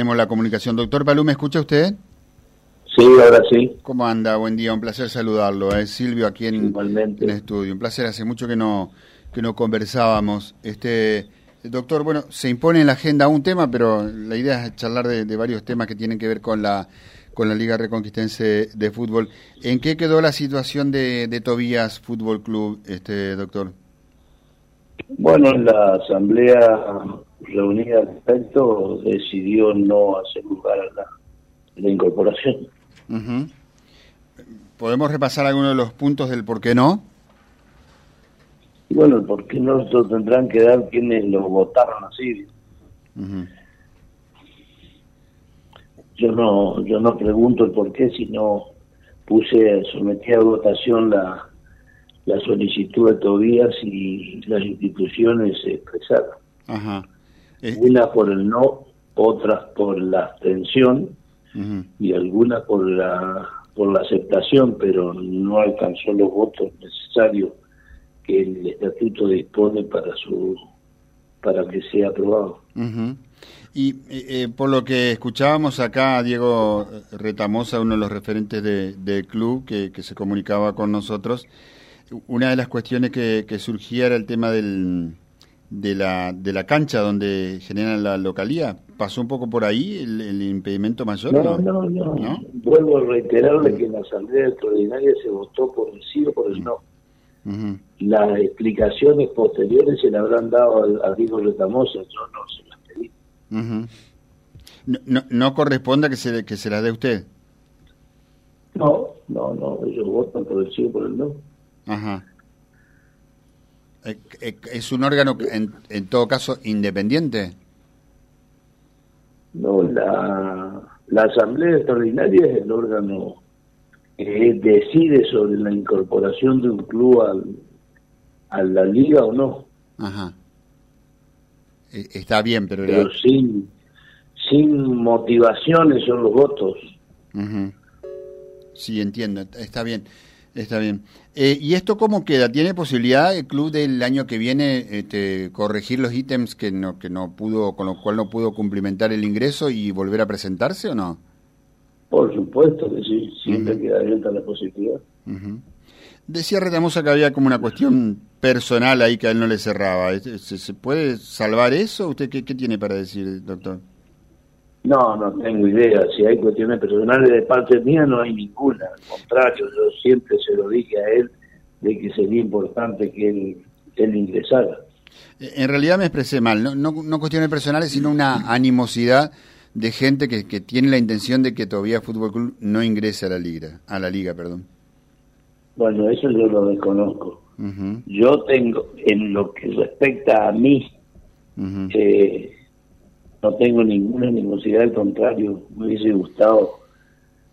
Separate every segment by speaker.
Speaker 1: Tenemos la comunicación. Doctor Palú, ¿me escucha usted?
Speaker 2: Sí, ahora sí.
Speaker 1: ¿Cómo anda? Buen día, un placer saludarlo. Es Silvio aquí en,
Speaker 2: Igualmente.
Speaker 1: en el estudio. Un placer, hace mucho que no, que no conversábamos. Este, doctor, bueno, se impone en la agenda un tema, pero la idea es charlar de, de varios temas que tienen que ver con la, con la Liga Reconquistense de Fútbol. ¿En qué quedó la situación de, de Tobías Fútbol Club, este doctor?
Speaker 2: Bueno, la asamblea reunida al respecto decidió no hacer lugar a la, la incorporación.
Speaker 1: ¿Podemos repasar algunos de los puntos del por qué no?
Speaker 2: Y bueno, ¿por qué no lo tendrán que dar quienes lo votaron así? Yo no, yo no pregunto el por qué, sino puse, sometí a votación la, la solicitud de Tobías y las instituciones se expresaron.
Speaker 1: Ajá. Eh,
Speaker 2: Una por el no, otras por la abstención y alguna por la por la aceptación, pero no alcanzó los votos necesarios que el estatuto dispone para su para que sea aprobado.
Speaker 1: Y eh, eh, por lo que escuchábamos acá, Diego Retamosa, uno de los referentes de- del club que, que se comunicaba con nosotros, una de las cuestiones que, que surgía era el tema del, de, la, de la cancha donde generan la localía. ¿Pasó un poco por ahí el, el impedimento mayor?
Speaker 2: No, no, no,
Speaker 1: ¿No?
Speaker 2: Vuelvo a reiterarle que en la asamblea extraordinaria se votó por el sí o por el no.
Speaker 1: Ujú.
Speaker 2: Las explicaciones posteriores se le habrán dado a, a Diego Retamosa, yo no se las pedí.
Speaker 1: No, no, no corresponde que se, que se las dé usted.
Speaker 2: No, no, no, ellos votan por el sí o por el no.
Speaker 1: Ajá. Eh, eh, ¿Es un órgano, en, en todo caso, independiente?
Speaker 2: No, la, la Asamblea Extraordinaria es el órgano que decide sobre la incorporación de un club al, a la liga o no,
Speaker 1: Ajá. Eh, Está bien, pero...
Speaker 2: pero
Speaker 1: la-
Speaker 2: sin, sin motivaciones son los votos.
Speaker 1: Ujú. Sí, entiendo, está bien, está bien. Eh, ¿Y esto cómo queda? ¿Tiene posibilidad el club del año que viene este, corregir los ítems que no, que no pudo, con lo cual no pudo cumplimentar el ingreso y volver a presentarse o no?
Speaker 2: Por supuesto que sí, siempre
Speaker 1: Ujú.
Speaker 2: queda abierta la posibilidad.
Speaker 1: Ujú. Decía Retamosa que había como una cuestión personal ahí que a él no le cerraba. ¿Se, se puede salvar eso? ¿Usted qué, qué tiene para decir, doctor?
Speaker 2: No, no tengo idea. Si hay cuestiones personales de parte mía, no hay ninguna. Al contrario, yo siempre se lo dije a él de que sería importante que él, él ingresara.
Speaker 1: Eh, En realidad me expresé mal, no, no, no cuestiones personales, sino una animosidad de gente que, que tiene la intención de que todavía Fútbol Club no ingrese a la liga, a la liga, perdón.
Speaker 2: Bueno, eso yo lo desconozco.
Speaker 1: Ujú,
Speaker 2: Yo tengo, en lo que respecta a mí,
Speaker 1: ujú.
Speaker 2: eh, no tengo ninguna animosidad, al contrario, me hubiese gustado.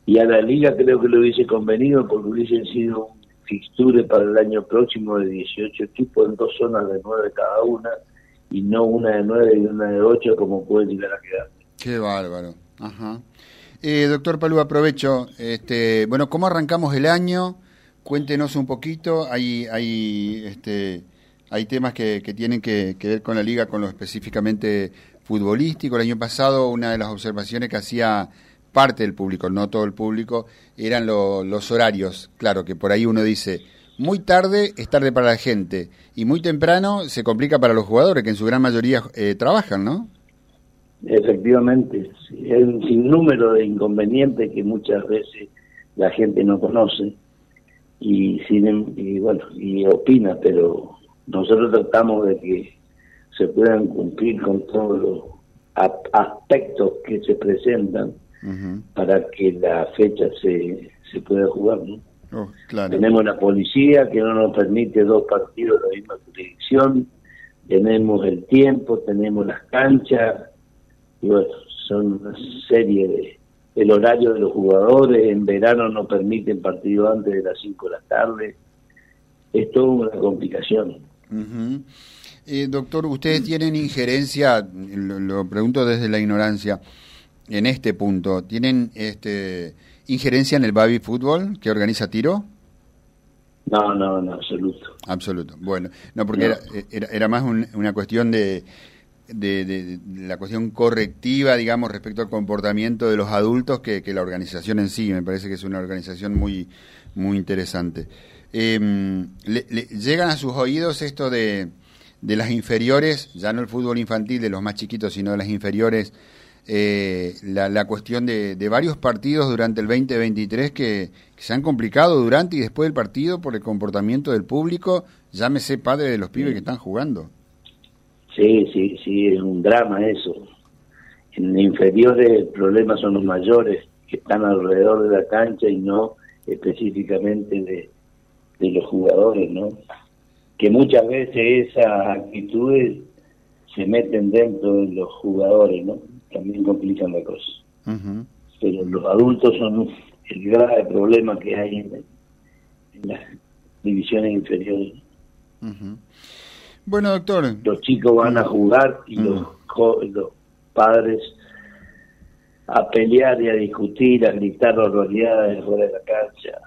Speaker 2: Y a la liga creo que lo hubiese convenido porque hubiesen sido un fixture para el año próximo de 18 equipos en dos zonas de nueve cada una y no una de nueve y una de ocho como puede llegar a quedar.
Speaker 1: Qué bárbaro. Ajá. Eh, doctor Palú, aprovecho. Este, bueno, ¿cómo arrancamos el año? Cuéntenos un poquito. Hay, hay, este, hay temas que, que tienen que, que ver con la liga, con lo específicamente futbolístico. El año pasado, una de las observaciones que hacía parte del público, no todo el público, eran lo- los horarios. Claro, que por ahí uno dice, muy tarde es tarde para la gente y muy temprano se complica para los jugadores, que en su gran mayoría eh, trabajan, ¿no?
Speaker 2: Efectivamente, hay un sinnúmero de inconvenientes que muchas veces la gente no conoce y, em- y bueno y opina, pero nosotros tratamos de que se puedan cumplir con todos los aspectos que se presentan para que la fecha se, se pueda jugar. ¿no?
Speaker 1: Oh, claro.
Speaker 2: Tenemos la policía que no nos permite dos partidos de la misma jurisdicción, tenemos el tiempo, tenemos las canchas, y bueno, son una serie de... El horario de los jugadores, en verano no permiten partido antes de las 5 de la tarde, es toda una complicación.
Speaker 1: Eh, doctor, ¿ustedes tienen injerencia, lo, lo pregunto desde la ignorancia, en este punto, ¿tienen este, injerencia en el baby fútbol que organiza Tiro?
Speaker 2: No, no, en absoluto.
Speaker 1: Absoluto. Bueno, no, porque
Speaker 2: No.
Speaker 1: Era, era, era más un- una cuestión de de, la cuestión correctiva, digamos, respecto al comportamiento de los adultos que, la organización en sí. Me parece que es una organización muy, muy interesante. Em, ¿Llegan a sus oídos esto de, de las inferiores, ya no el fútbol infantil de los más chiquitos, sino de las inferiores? Eh, la, cuestión de, varios partidos durante el 2023 que, que, se han complicado durante y después del partido por el comportamiento del público, llámese padre de los pibes que están jugando.
Speaker 2: Sí, sí, sí, es un drama eso. En inferiores el problema son los mayores que están alrededor de la cancha y no específicamente de, de los jugadores, ¿no? Que muchas veces esas actitudes se meten dentro de los jugadores, ¿no? También complican la cosa. Pero los adultos son el grave problema que hay en, las divisiones inferiores.
Speaker 1: Bueno, doctor.
Speaker 2: Los chicos van a jugar y los, los padres a pelear y a discutir, a gritar barbaridades fuera de la cancha.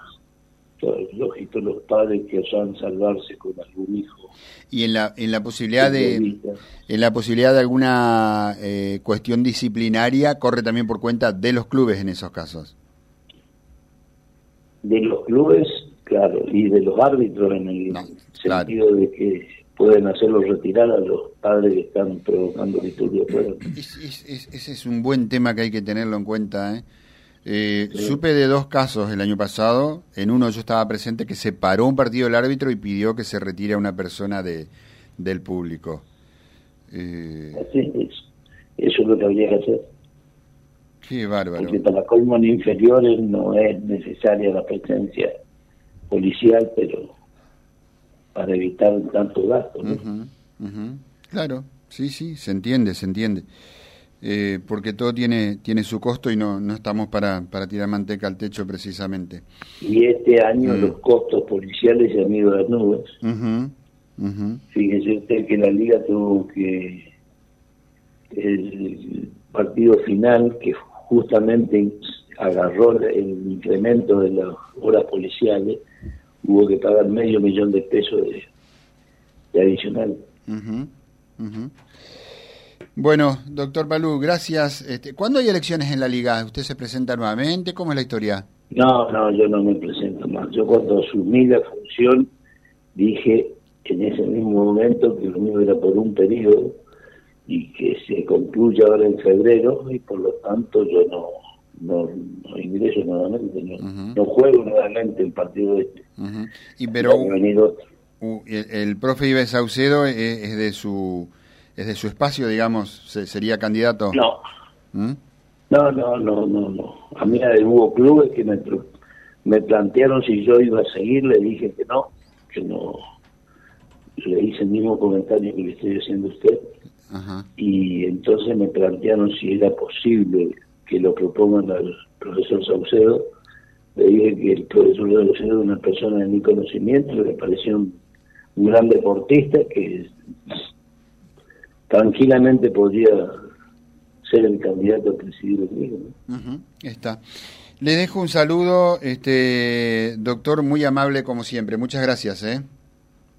Speaker 2: Es lógico los padres que osan salvarse con algún hijo.
Speaker 1: Y en la, en la posibilidad de en la posibilidad de alguna eh, cuestión disciplinaria corre también por cuenta de los clubes en esos casos.
Speaker 2: De los clubes, claro, y de los árbitros en el sentido de que pueden hacerlo retirar a los padres que están provocando disturbios.
Speaker 1: ese es un buen tema que hay que tenerlo en cuenta. ¿eh? Eh, Supe de dos casos el año pasado. En uno yo estaba presente que se paró un partido el árbitro y pidió que se retire a una persona de, del público.
Speaker 2: Eh, eso es lo que habría que hacer.
Speaker 1: Qué bárbaro.
Speaker 2: Porque para colmos inferiores no es necesaria la presencia policial, pero para evitar tanto gasto.
Speaker 1: Claro, sí, sí, se entiende, se entiende. Eh, porque todo tiene tiene su costo y no, no estamos para, para tirar manteca al techo precisamente.
Speaker 2: Y este año mm. los costos policiales se han ido a las nubes. Fíjese usted que la liga tuvo que el partido final que justamente agarró el incremento de las horas policiales hubo que pagar medio millón de pesos de, adicional.
Speaker 1: Bueno, doctor Balú, gracias. Este, ¿Cuándo hay elecciones en la liga? ¿Usted se presenta nuevamente? ¿Cómo es la historia?
Speaker 2: No, no, yo no me presento más. Yo cuando asumí la función dije en ese mismo momento que lo mío era por un periodo y que se concluye ahora en febrero y por lo tanto yo no no, ingreso nuevamente, no, juego nuevamente el partido este.
Speaker 1: y pero el, profe Ives Saucedo es, de su es de su espacio, digamos, sería candidato.
Speaker 2: No. ¿Mm? No, no, no, no, no. A mí hubo clubes que me, me plantearon si yo iba a seguir, le dije que no, que no. Le hice el mismo comentario que le estoy haciendo a usted. Y entonces me plantearon si era posible que lo propongan al profesor Saucedo. Le dije que el profesor Saucedo es una persona de mi conocimiento, le pareció un, gran deportista que tranquilamente podría ser el candidato a presidir el mío.
Speaker 1: Está. Le dejo un saludo, este doctor, muy amable como siempre. Muchas gracias. ¿eh?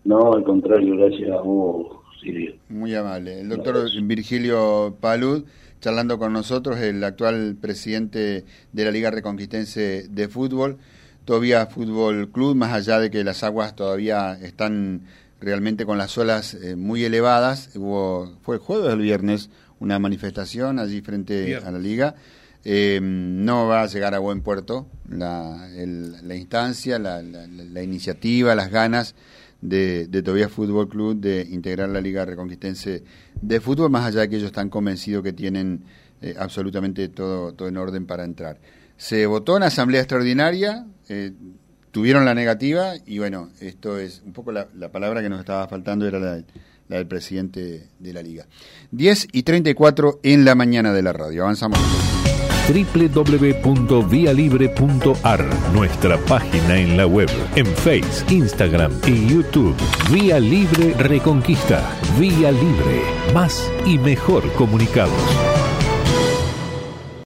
Speaker 2: No, al contrario, gracias a vos, Silvio.
Speaker 1: Muy amable. El doctor Virgilio Palud charlando con nosotros el actual presidente de la Liga Reconquistense de Fútbol, todavía Fútbol Club, más allá de que las aguas todavía están realmente con las olas eh, muy elevadas. Hubo, fue el jueves o el viernes una manifestación allí frente a la liga. Eh, no va a llegar a buen puerto la, la instancia, la, la, iniciativa, las ganas de, de Todavía Fútbol Club de integrar la Liga Reconquistense de Fútbol, más allá de que ellos están convencidos que tienen eh, absolutamente todo, todo en orden para entrar. Se votó en asamblea extraordinaria, eh, tuvieron la negativa y bueno, esto es un poco la, la palabra que nos estaba faltando, era la, la, del presidente de la liga. 10 y 34 en la mañana de la radio. Avanzamos
Speaker 3: www.vialibre.ar, nuestra página en la web, en Face, Instagram y YouTube. Vía Libre Reconquista. Vía Libre. Más y mejor comunicados.